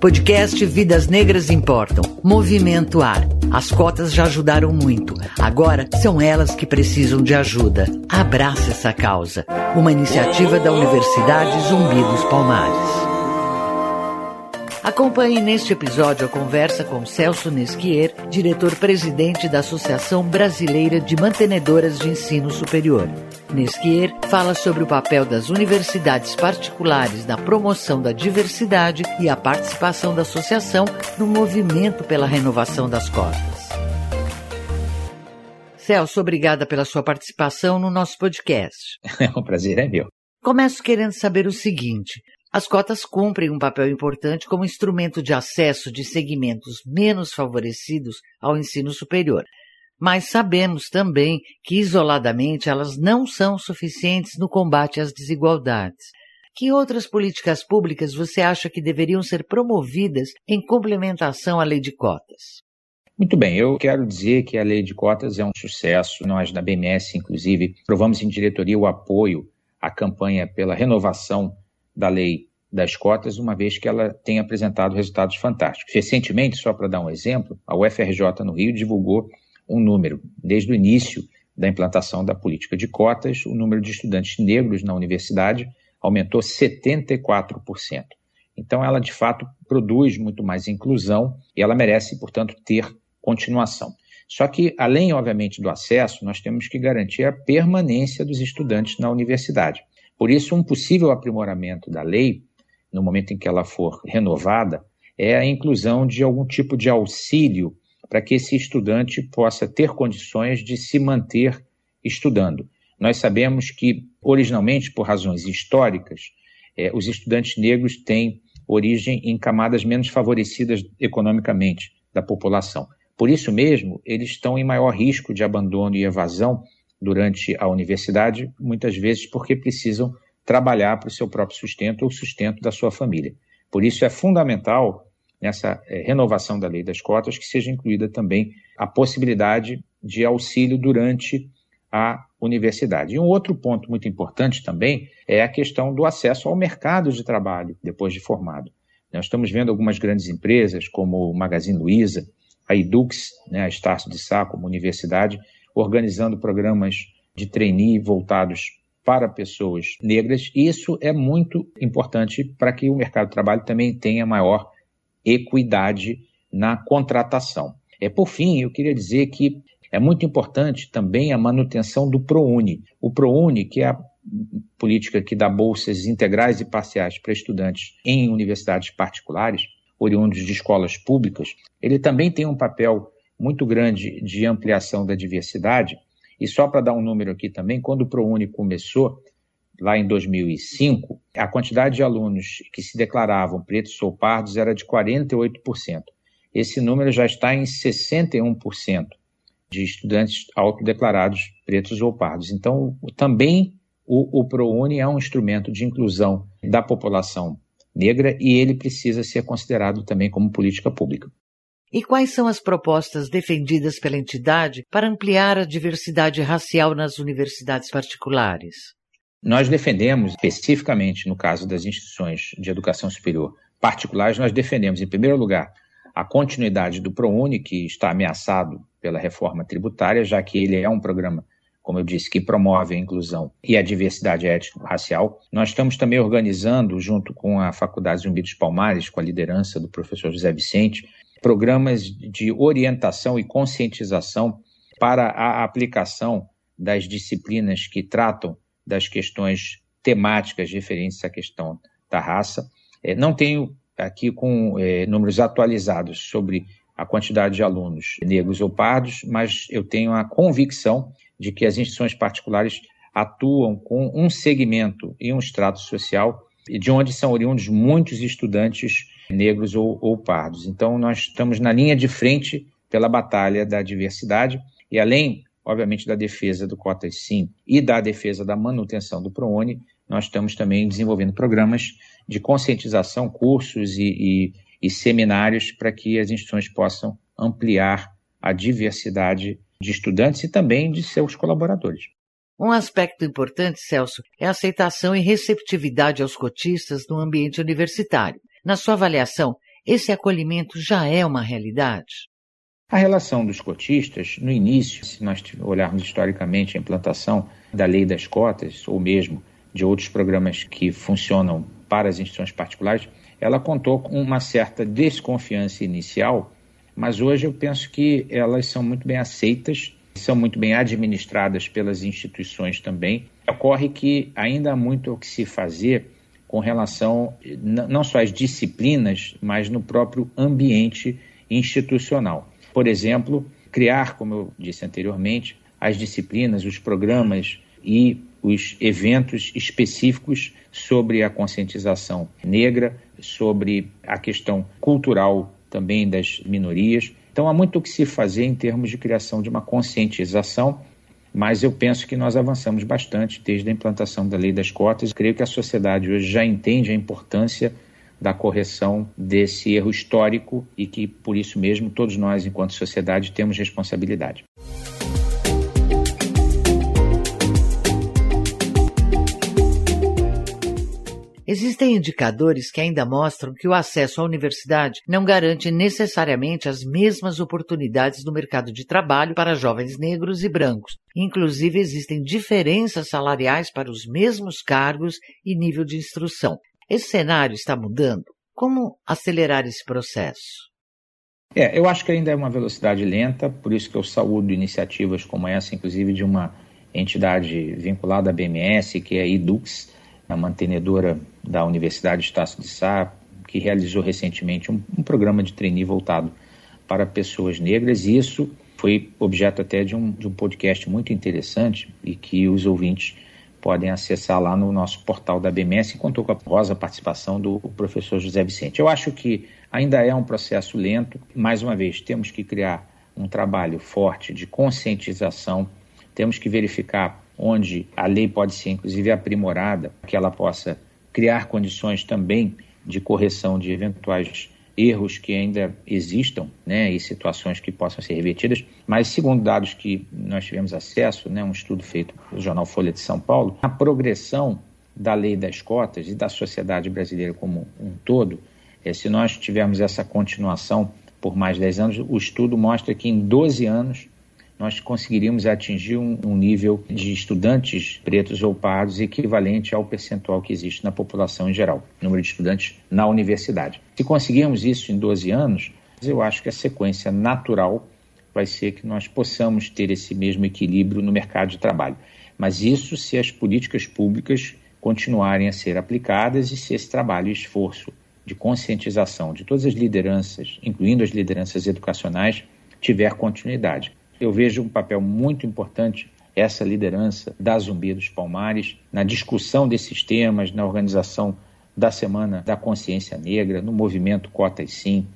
Podcast Vidas Negras Importam. Movimento Ar. As cotas já ajudaram muito. Agora são elas que precisam de ajuda. Abrace essa causa. Uma iniciativa da Universidade Zumbi dos Palmares. Acompanhe neste episódio a conversa com Celso Nesquier, diretor-presidente da Associação Brasileira de Mantenedoras de Ensino Superior. Nesquier fala sobre o papel das universidades particulares na promoção da diversidade e a participação da associação no movimento pela renovação das cotas. Celso, obrigada pela sua participação no nosso podcast. o prazer é meu. Começo querendo saber o seguinte: as cotas cumprem um papel importante como instrumento de acesso de segmentos menos favorecidos ao ensino superior. Mas sabemos também que isoladamente elas não são suficientes no combate às desigualdades. Que outras políticas públicas você acha que deveriam ser promovidas em complementação à lei de cotas? Muito bem, eu quero dizer que a lei de cotas é um sucesso. Nós, da BMS, inclusive, provamos em diretoria o apoio à campanha pela renovação da lei das cotas, uma vez que ela tem apresentado resultados fantásticos. Recentemente, só para dar um exemplo, a UFRJ no Rio divulgou um número. Desde o início da implantação da política de cotas, o número de estudantes negros na universidade aumentou 74%. Então, ela de fato produz muito mais inclusão e ela merece, portanto, ter continuação. Só que, além, obviamente, do acesso, nós temos que garantir a permanência dos estudantes na universidade. Por isso, um possível aprimoramento da lei, no momento em que ela for renovada, é a inclusão de algum tipo de auxílio para que esse estudante possa ter condições de se manter estudando. Nós sabemos que, originalmente, por razões históricas, é, os estudantes negros têm origem em camadas menos favorecidas economicamente da população. Por isso mesmo, eles estão em maior risco de abandono e evasão durante a universidade, muitas vezes porque precisam trabalhar para o seu próprio sustento ou sustento da sua família. Por isso é fundamental, nessa é, renovação da lei das cotas, que seja incluída também a possibilidade de auxílio durante a universidade. E um outro ponto muito importante também é a questão do acesso ao mercado de trabalho depois de formado. Nós estamos vendo algumas grandes empresas, como o Magazine Luiza, a Edux, né, a Estácio de Sá, como universidade, organizando programas de trainee voltados para pessoas negras. Isso é muito importante para que o mercado de trabalho também tenha maior equidade na contratação. É por fim, eu queria dizer que é muito importante também a manutenção do ProUni. O ProUni, que é a política que dá bolsas integrais e parciais para estudantes em universidades particulares, oriundos de escolas públicas, ele também tem um papel muito grande de ampliação da diversidade. E só para dar um número aqui também, quando o ProUni começou, lá em 2005, a quantidade de alunos que se declaravam pretos ou pardos era de 48%. Esse número já está em 61% de estudantes autodeclarados pretos ou pardos. Então, também o, o ProUni é um instrumento de inclusão da população negra e ele precisa ser considerado também como política pública. E quais são as propostas defendidas pela entidade para ampliar a diversidade racial nas universidades particulares? Nós defendemos, especificamente no caso das instituições de educação superior particulares, nós defendemos, em primeiro lugar, a continuidade do ProUni, que está ameaçado pela reforma tributária, já que ele é um programa, como eu disse, que promove a inclusão e a diversidade étnico-racial. Nós estamos também organizando, junto com a Faculdade Zumbi dos Palmares, com a liderança do professor José Vicente, programas de orientação e conscientização para a aplicação das disciplinas que tratam das questões temáticas referentes à questão da raça. É, não tenho aqui com é, números atualizados sobre a quantidade de alunos negros ou pardos, mas eu tenho a convicção de que as instituições particulares atuam com um segmento e um extrato social de onde são oriundos muitos estudantes negros ou, ou pardos. Então, nós estamos na linha de frente pela batalha da diversidade e além, obviamente, da defesa do Cotas Sim e da defesa da manutenção do ProUni, nós estamos também desenvolvendo programas de conscientização, cursos e, e, e seminários para que as instituições possam ampliar a diversidade de estudantes e também de seus colaboradores. Um aspecto importante, Celso, é a aceitação e receptividade aos cotistas no ambiente universitário. Na sua avaliação, esse acolhimento já é uma realidade? A relação dos cotistas, no início, se nós olharmos historicamente a implantação da lei das cotas, ou mesmo de outros programas que funcionam para as instituições particulares, ela contou com uma certa desconfiança inicial, mas hoje eu penso que elas são muito bem aceitas, são muito bem administradas pelas instituições também. Ocorre que ainda há muito o que se fazer com relação não só às disciplinas, mas no próprio ambiente institucional. Por exemplo, criar, como eu disse anteriormente, as disciplinas, os programas e os eventos específicos sobre a conscientização negra, sobre a questão cultural também das minorias. Então há muito o que se fazer em termos de criação de uma conscientização, mas eu penso que nós avançamos bastante desde a implantação da lei das cotas. Creio que a sociedade hoje já entende a importância da correção desse erro histórico e que, por isso mesmo, todos nós, enquanto sociedade, temos responsabilidade. Existem indicadores que ainda mostram que o acesso à universidade não garante necessariamente as mesmas oportunidades no mercado de trabalho para jovens negros e brancos. Inclusive, existem diferenças salariais para os mesmos cargos e nível de instrução. Esse cenário está mudando? Como acelerar esse processo? É, eu acho que ainda é uma velocidade lenta, por isso que eu saúdo iniciativas como essa, inclusive de uma entidade vinculada à BMS, que é a Edux, a mantenedora da Universidade de Estácio de Sá, que realizou recentemente um, um programa de trainee voltado para pessoas negras, e isso foi objeto até de um, de um podcast muito interessante e que os ouvintes podem acessar lá no nosso portal da BMS e contou com a rosa participação do professor José Vicente. Eu acho que ainda é um processo lento, mais uma vez, temos que criar um trabalho forte de conscientização, temos que verificar onde a lei pode ser inclusive aprimorada, que ela possa criar condições também de correção de eventuais erros que ainda existam né, e situações que possam ser revertidas, mas segundo dados que nós tivemos acesso, né, um estudo feito pelo jornal Folha de São Paulo, a progressão da lei das cotas e da sociedade brasileira como um todo, é, se nós tivermos essa continuação por mais 10 anos, o estudo mostra que em 12 anos nós conseguiríamos atingir um, um, nível de estudantes pretos ou pardos equivalente ao percentual que existe na população em geral, número de estudantes na universidade. Se conseguirmos isso em 12 anos, eu acho que a sequência natural vai ser que nós possamos ter esse mesmo equilíbrio no mercado de trabalho. Mas isso se as políticas públicas continuarem a ser aplicadas e se esse trabalho e esforço de conscientização de todas as lideranças, incluindo as lideranças educacionais, tiver continuidade. Eu vejo um papel muito importante essa liderança da Zumbi dos Palmares na discussão desses temas, na organização da Semana da Consciência Negra, no movimento Cotas Sim.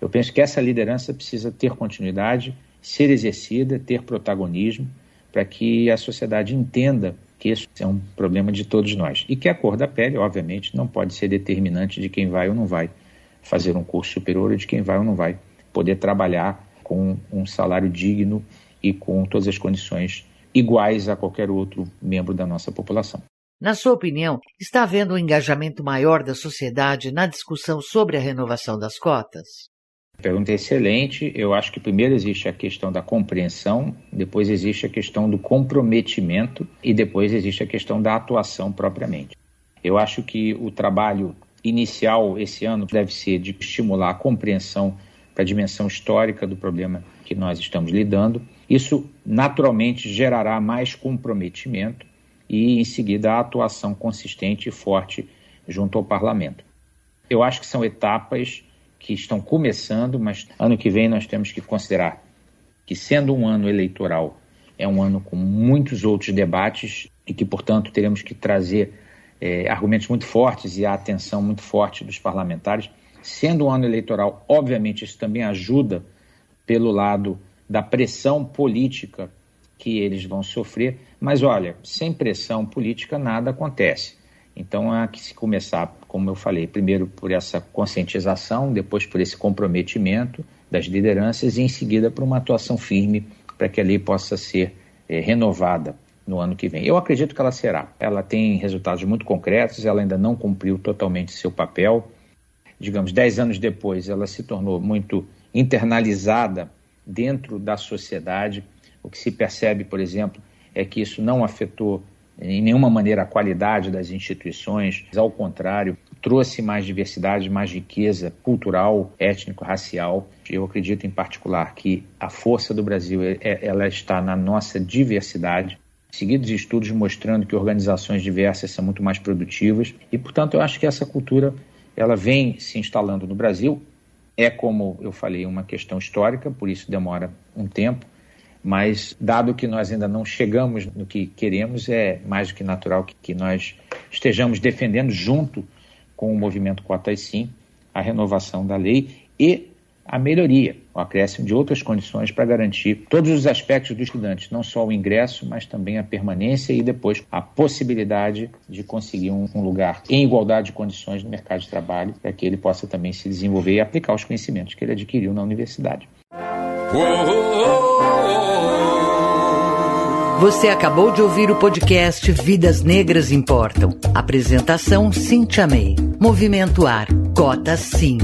Eu penso que essa liderança precisa ter continuidade, ser exercida, ter protagonismo, para que a sociedade entenda que isso é um problema de todos nós. E que a cor da pele, obviamente, não pode ser determinante de quem vai ou não vai fazer um curso superior ou de quem vai ou não vai poder trabalhar com um salário digno e com todas as condições iguais a qualquer outro membro da nossa população. Na sua opinião, está havendo um engajamento maior da sociedade na discussão sobre a renovação das cotas? Pergunta excelente. Eu acho que primeiro existe a questão da compreensão, depois existe a questão do comprometimento e depois existe a questão da atuação propriamente. Eu acho que o trabalho inicial esse ano deve ser de estimular a compreensão para a dimensão histórica do problema que nós estamos lidando. Isso naturalmente gerará mais comprometimento e, em seguida, a atuação consistente e forte junto ao parlamento. Eu acho que são etapas que estão começando, mas ano que vem nós temos que considerar que, sendo um ano eleitoral, é um ano com muitos outros debates e que, portanto, teremos que trazer é, argumentos muito fortes e a atenção muito forte dos parlamentares Sendo um ano eleitoral, obviamente, isso também ajuda pelo lado da pressão política que eles vão sofrer. Mas olha, sem pressão política nada acontece. Então há que se começar, como eu falei, primeiro por essa conscientização, depois por esse comprometimento das lideranças e em seguida por uma atuação firme para que a lei possa ser é, renovada no ano que vem. Eu acredito que ela será. Ela tem resultados muito concretos, ela ainda não cumpriu totalmente seu papel, digamos, dez anos depois, ela se tornou muito internalizada dentro da sociedade. O que se percebe, por exemplo, é que isso não afetou em nenhuma maneira a qualidade das instituições, ao contrário, trouxe mais diversidade, mais riqueza cultural, étnico-racial. Eu acredito em particular que a força do Brasil é, ela está na nossa diversidade. Seguidos estudos mostrando que organizações diversas são muito mais produtivas e, portanto, eu acho que essa cultura ela vem se instalando no Brasil. É como eu falei, uma questão histórica, por isso demora um tempo mas dado que nós ainda não chegamos no que queremos, é mais do que natural que, que nós estejamos defendendo junto com o movimento Cotas Sim a renovação da lei e a melhoria, o acréscimo de outras condições para garantir todos os aspectos do estudante, não só o ingresso, mas também a permanência e depois a possibilidade de conseguir um, lugar em igualdade de condições no mercado de trabalho, para que ele possa também se desenvolver e aplicar os conhecimentos que ele adquiriu na universidade. Você acabou de ouvir o podcast Vidas Negras Importam. Apresentação Cintia May. Movimento Ar. Cota Sim.